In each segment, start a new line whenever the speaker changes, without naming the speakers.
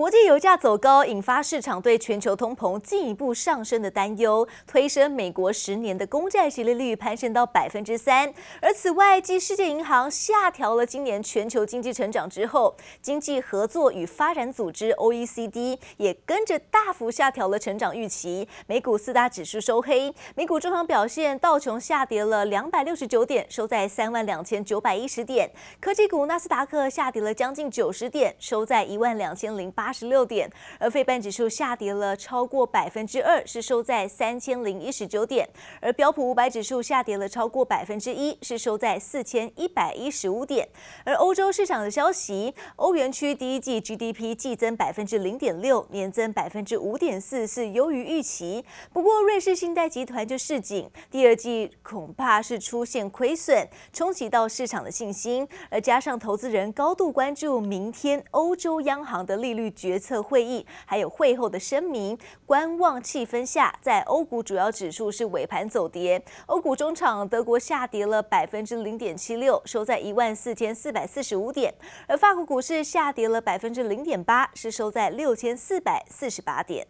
国际油价走高，引发市场对全球通膨进一步上升的担忧，推升美国十年的公债殖利率攀升到百分之三。而此外，继世界银行下调了今年全球经济成长之后，经济合作与发展组织 （OECD） 也跟着大幅下调了成长预期。美股四大指数收黑，美股中场表现，道琼下跌了两百六十九点，收在三万两千九百一十点；科技股纳斯达克下跌了将近九十点，收在一万两千零八。八十六点，而费半指数下跌了超过百分之二，是收在三千零一十九点；而标普五百指数下跌了超过百分之一，是收在四千一百一十五点。而欧洲市场的消息，欧元区第一季 GDP 季增百分之零点六，年增百分之五点四，是优于预期。不过，瑞士信贷集团就示警，第二季恐怕是出现亏损，冲击到市场的信心。而加上投资人高度关注明天欧洲央行的利率。决策会议还有会后的声明，观望气氛下，在欧股主要指数是尾盘走跌。欧股中场，德国下跌了百分之零点七六，收在一万四千四百四十五点；而法国股市下跌了百分之零点八，是收在六千四百四十八点。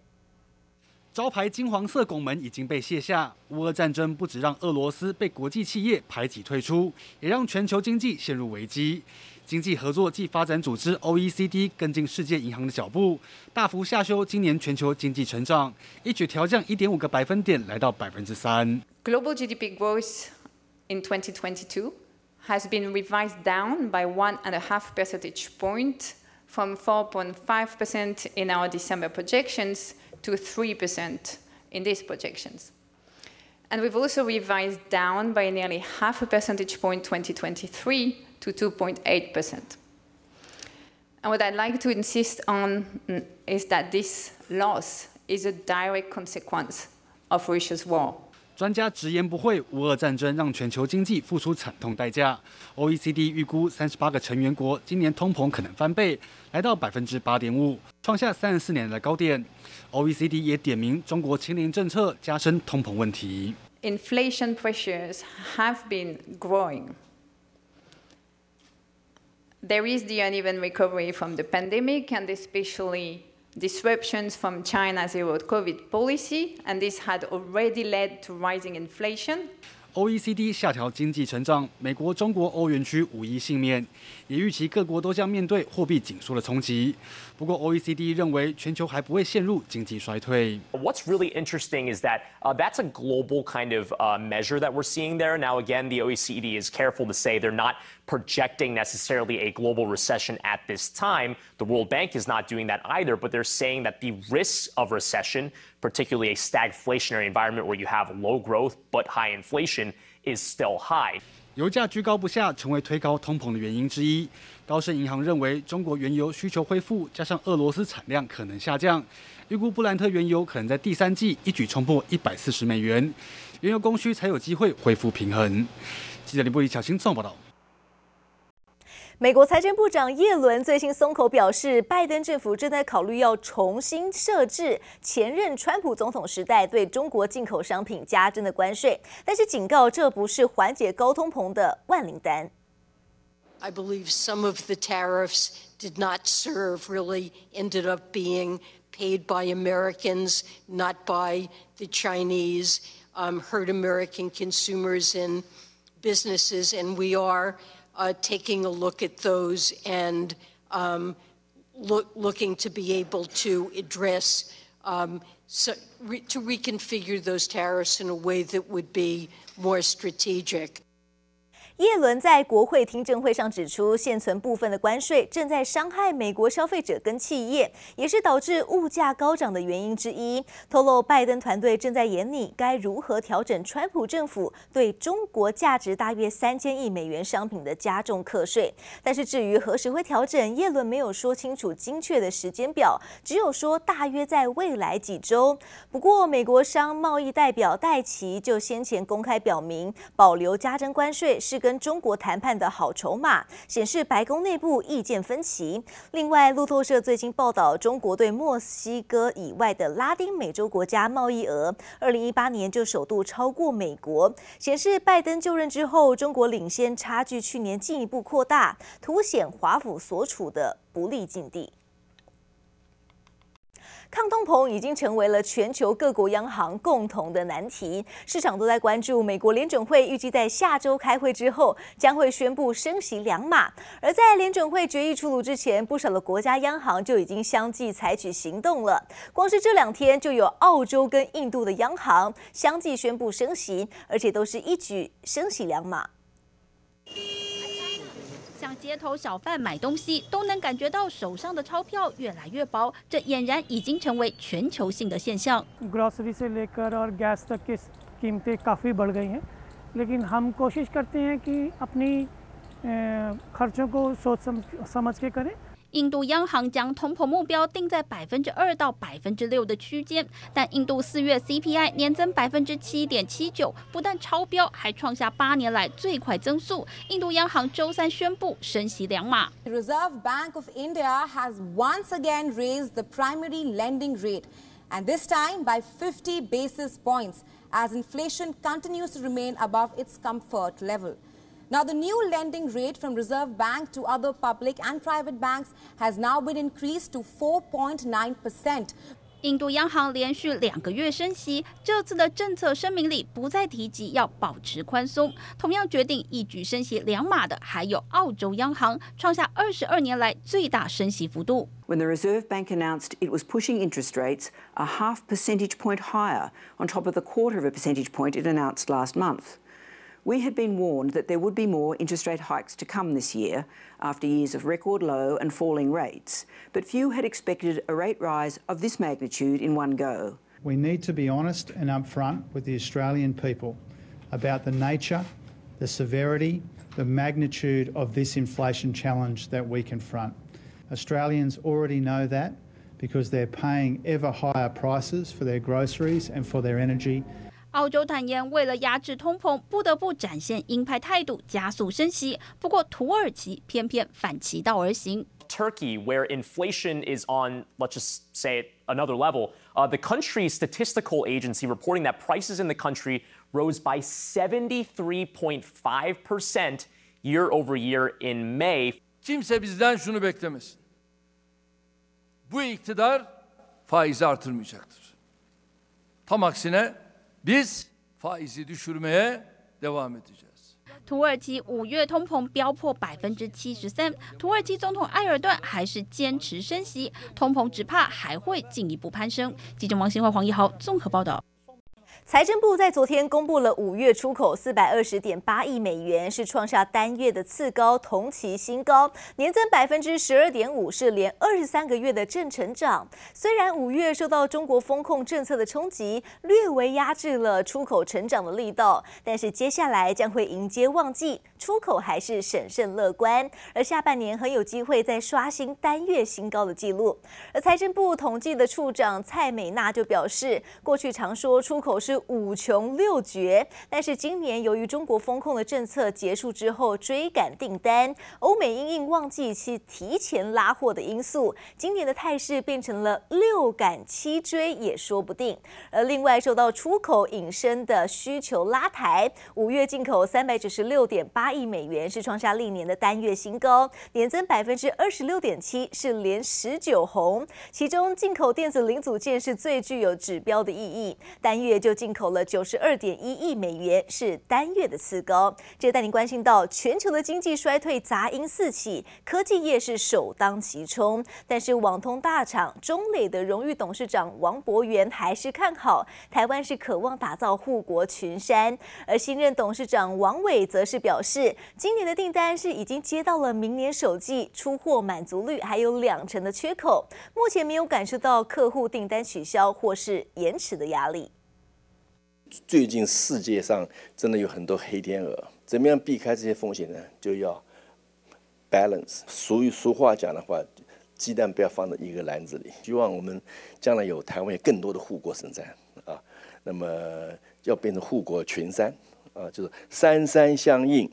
招牌金黄色拱门已经被卸下。乌俄战争不止让俄罗斯被国际企业排挤退出，也让全球经济陷入危机。经济合作暨发展组织 （OECD） 跟进世界银行的脚步，大幅下修今年全球经济成长，一举调降一点五个百分点，来到百分之三。
Global GDP growth in 2022 has been revised down by one and a half percentage point from 4.5% in our December projections to 3% in these projections. And we've also revised down by nearly half a percentage point 2023 to 2.8%. And what I'd like to insist on is that this loss is a direct consequence of Russia's war.
专家直言不讳，乌俄战争让全球经济付出惨痛代价。OECD 预估，三十八个成员国今年通膨可能翻倍，来到百分之八点五，创下三十四年的高点。OECD 也点名中国清零政策加深通膨问题。
Inflation pressures have been growing. There is the uneven recovery from the pandemic and especially disruptions from China's zero COVID policy, and this had already led to rising inflation.
OECD 下调经济成长，美国、中国、欧元区无一幸免，也预期各国都将面对货币紧缩的冲击。不过，OECD 认为全球还不会陷入经济衰退。
What's really interesting is that uh, that's a global kind of uh, measure that we're seeing there. Now, again, the OECD is careful to say they're not projecting necessarily a global recession at this time. The World Bank is not doing that either, but they're saying that the risks of recession, particularly a stagflationary environment where you have low growth but high inflation, is still high.
油价居高不下，成为推高通膨的原因之一。高盛银行认为，中国原油需求恢复，加上俄罗斯产量可能下降，预估布兰特原油可能在第三季一举冲破一百四十美元，原油供需才有机会恢复平衡。记者李布里小新综报道。
美国财政部长叶伦最新松口表示，拜登政府正在考虑要重新设置前任川普总统时代对中国进口商品加征的关税，但是警告这不是缓解高通膨的万灵丹。
I believe some of the tariffs did not serve, really ended up being paid by Americans, not by the Chinese, um, hurt American consumers and businesses, and we are. Uh, taking a look at those and um, look, looking to be able to address, um, so re to reconfigure those tariffs in a way that would be more strategic.
耶伦在国会听证会上指出，现存部分的关税正在伤害美国消费者跟企业，也是导致物价高涨的原因之一。透露，拜登团队正在研拟该如何调整川普政府对中国价值大约三千亿美元商品的加重课税。但是至于何时会调整，耶伦没有说清楚精确的时间表，只有说大约在未来几周。不过，美国商贸易代表戴琪就先前公开表明，保留加征关税是跟跟中国谈判的好筹码，显示白宫内部意见分歧。另外，路透社最近报道，中国对墨西哥以外的拉丁美洲国家贸易额，二零一八年就首度超过美国，显示拜登就任之后，中国领先差距去年进一步扩大，凸显华府所处的不利境地。抗通膨已经成为了全球各国央行共同的难题，市场都在关注美国联准会预计在下周开会之后将会宣布升息两码。而在联准会决议出炉之前，不少的国家央行就已经相继采取行动了。光是这两天就有澳洲跟印度的央行相继宣布升息，而且都是一举升息两码。
像街头小贩买东西都能感觉到手上的钞票越来越薄，这俨然已经成为全球性的现象。
Grocery से लेकर और गैस तक की कीमतें काफ़ी बढ़ गई हैं, लेकिन हम कोशिश करते हैं कि अपनी खर्चों को सोच समझ के करें。
印度央行将通膨目标定在百分之二到百分之六的区间，但印度四月 CPI 年增百分之七点七九，不但超标，还创下八年来最快增速。印度央行周三宣布升息两码。
The Reserve Bank of India has once again raised the primary lending rate, and this time by 50 basis points, as inflation continues to remain above its comfort level. Now, the new lending rate from Reserve Bank to other public and private banks has now been increased to 4.9%.
印度央行连续两个月升息，这次的政策声明里不再提及要保持宽松。同样决定一举升息两码的还有澳洲央行，创下二十二年来最大升息幅度。
When the Reserve Bank announced it was pushing interest rates a half percentage point higher on top of the quarter of a percentage point it announced last month. We had been warned that there would be more interest rate hikes to come this year after years of record low and falling rates, but few had expected a rate rise of this magnitude in one go.
We need to be honest and upfront with the Australian people about the nature, the severity, the magnitude of this inflation challenge that we confront. Australians already know that because they're paying ever higher prices for their groceries and for their energy.
澳洲坦言，为了压制通膨，不得不展现鹰派态度，加速升息。不过，土耳其偏偏反其道而行。
Turkey, where inflation is on, let's just say it, another level, uh, the country's statistical agency reporting that prices in the country rose by 73.5% year over year in May.
Kimse bizden şunu beklemesin. Bu iktidar faizi artırmayacaktır. Tam aksine Biz faizi düşürmeye devam edeceğiz.
土耳其五月通膨飙破百分之七十三，土耳其总统埃尔段还是坚持升息，通膨只怕还会进一步攀升。记者王新华、黄一豪综合报道。
财政部在昨天公布了五月出口四百二十点八亿美元，是创下单月的次高，同期新高，年增百分之十二点五，是连二十三个月的正成长。虽然五月受到中国风控政策的冲击，略微压制了出口成长的力道，但是接下来将会迎接旺季，出口还是审慎乐观，而下半年很有机会再刷新单月新高的记录。而财政部统计的处长蔡美娜就表示，过去常说出口是是五穷六绝，但是今年由于中国风控的政策结束之后追赶订单，欧美因应旺季期提前拉货的因素，今年的态势变成了六赶七追也说不定。而另外受到出口引申的需求拉抬，五月进口三百九十六点八亿美元是创下历年的单月新高，年增百分之二十六点七，是连十九红。其中进口电子零组件是最具有指标的意义，单月就进。口了九十二点一亿美元，是单月的次高。这带您关心到全球的经济衰退杂音四起，科技业是首当其冲。但是网通大厂中磊的荣誉董事长王博元还是看好台湾，是渴望打造护国群山。而新任董事长王伟则是表示，今年的订单是已经接到了明年首季，出货满足率还有两成的缺口，目前没有感受到客户订单取消或是延迟的压力。
最近世界上真的有很多黑天鹅，怎么样避开这些风险呢？就要 balance。俗语俗话讲的话，鸡蛋不要放在一个篮子里。希望我们将来有台湾有更多的护国神山啊，那么要变成护国群山啊，就是山山相应，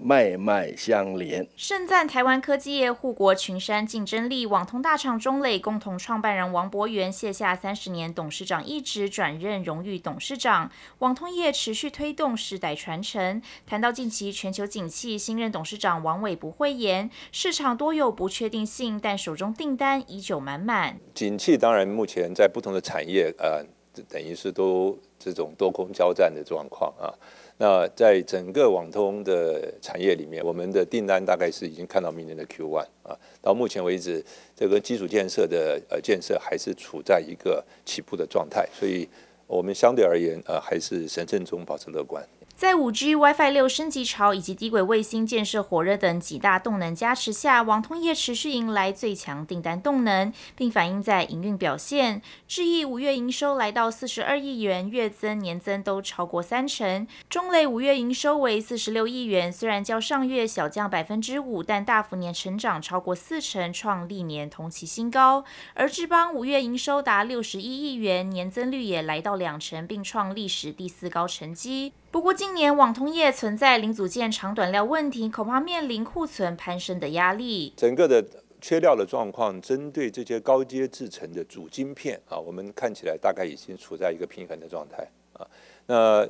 脉脉相连。
盛赞台湾科技业护国群山竞争力，网通大厂中磊共同创办人王博元卸下三十年董事长一职，转任荣誉董事长。网通业持续推动世代传承。谈到近期全球景气，新任董事长王伟不讳言，市场多有不确定性，但手中订单依旧满满。
景气当然目前在不同的产业，呃，等于是都这种多空交战的状况啊。那在整个网通的产业里面，我们的订单大概是已经看到明年的 Q1 啊。到目前为止，这个基础建设的呃建设还是处在一个起步的状态，所以我们相对而言呃还是审慎中保持乐观。
在五 G、WiFi 六升级潮以及低轨卫星建设火热等几大动能加持下，网通业持续迎来最强订单动能，并反映在营运表现。智毅五月营收来到四十二亿元，月增、年增都超过三成。中磊五月营收为四十六亿元，虽然较上月小降百分之五，但大幅年成长超过四成，创历年同期新高。而智邦五月营收达六十一亿元，年增率也来到两成，并创历史第四高成绩。不过，今年网通业存在零组件长短料问题，恐怕面临库存攀升的压力。
整个的缺料的状况，针对这些高阶制成的主晶片啊，我们看起来大概已经处在一个平衡的状态啊。那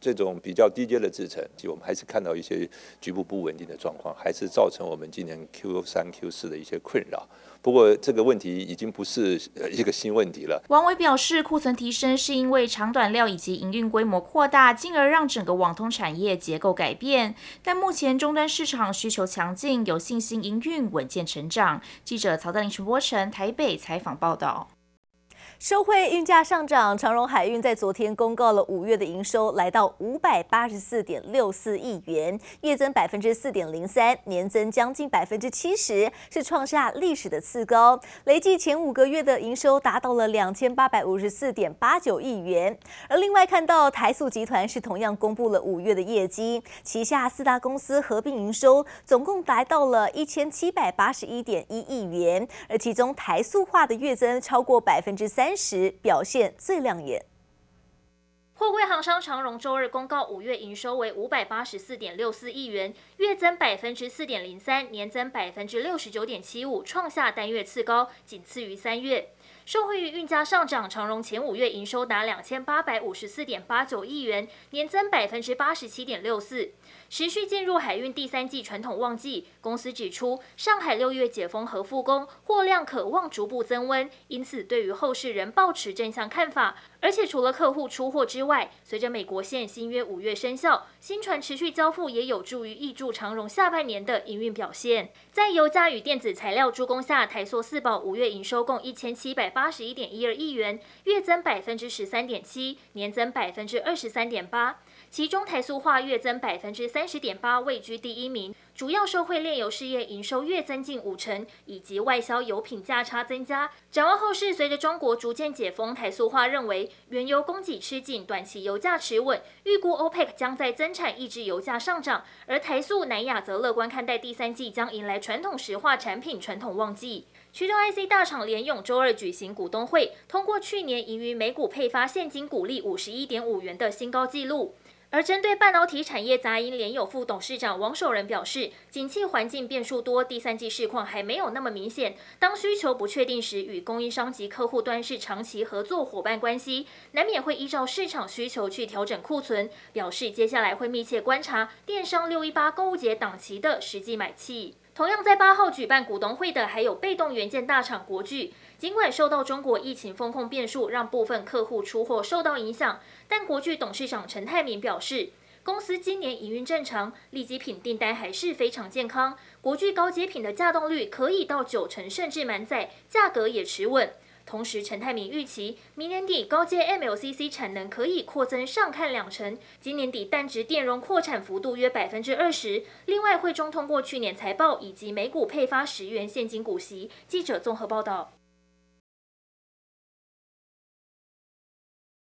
这种比较低阶的制程，我们还是看到一些局部不稳定的状况，还是造成我们今年 Q 三、Q 四的一些困扰。不过，这个问题已经不是一个新问题了。
王伟表示，库存提升是因为长短料以及营运规模扩大，进而让整个网通产业结构改变。但目前终端市场需求强劲，有信心营运稳健成长。记者曹德林、陈波成台北采访报道。
收汇运价上涨，长荣海运在昨天公告了五月的营收来到五百八十四点六四亿元，月增百分之四点零三，年增将近百分之七十，是创下历史的次高。累计前五个月的营收达到了两千八百五十四点八九亿元。而另外看到台塑集团是同样公布了五月的业绩，旗下四大公司合并营收总共达到了一千七百八十一点一亿元，而其中台塑化的月增超过百分之三。三十表现最亮眼。
货柜行商长荣周二公告，五月营收为五百八十四点六四亿元，月增百分之四点零三，年增百分之六十九点七五，创下单月次高，仅次于三月。受惠于运价上涨，长荣前五月营收达两千八百五十四点八九亿元，年增百分之八十七点六四。持续进入海运第三季传统旺季，公司指出，上海六月解封和复工，货量可望逐步增温，因此对于后市仍抱持正向看法。而且除了客户出货之外，随着美国线新约五月生效，新船持续交付，也有助于挹注长荣下半年的营运表现。在油价与电子材料助攻下，台塑四宝五月营收共一千七百八十一点一二亿元，月增百分之十三点七，年增百分之二十三点八。其中台塑化月增百分之三十点八，位居第一名。主要受惠炼油事业营收月增近五成，以及外销油品价差增加。展望后市，随着中国逐渐解封，台塑化认为原油供给吃紧，短期油价持稳，预估 OPEC 将在增产抑制油价上涨。而台塑、南亚则乐观看待第三季将迎来传统石化产品传统旺季。驱动 IC 大厂联咏周二举行股东会，通过去年盈余每股配发现金股利五十一点五元的新高纪录。而针对半导体产业杂音，联友副董事长王守仁表示，景气环境变数多，第三季市况还没有那么明显。当需求不确定时，与供应商及客户端是长期合作伙伴关系，难免会依照市场需求去调整库存。表示接下来会密切观察电商六一八购物节档期的实际买气。同样在八号举办股东会的还有被动元件大厂国巨。尽管受到中国疫情风控变数，让部分客户出货受到影响，但国巨董事长陈泰铭表示，公司今年营运正常，利基品订单还是非常健康。国巨高阶品的稼动率可以到九成，甚至满载，价格也持稳。同时，陈泰明预期明年底高阶 MLCC 产能可以扩增上看两成，今年底单值电容扩产幅度约百分之二十。另外，汇中通过去年财报以及每股配发十元现金股息。记者综合报道。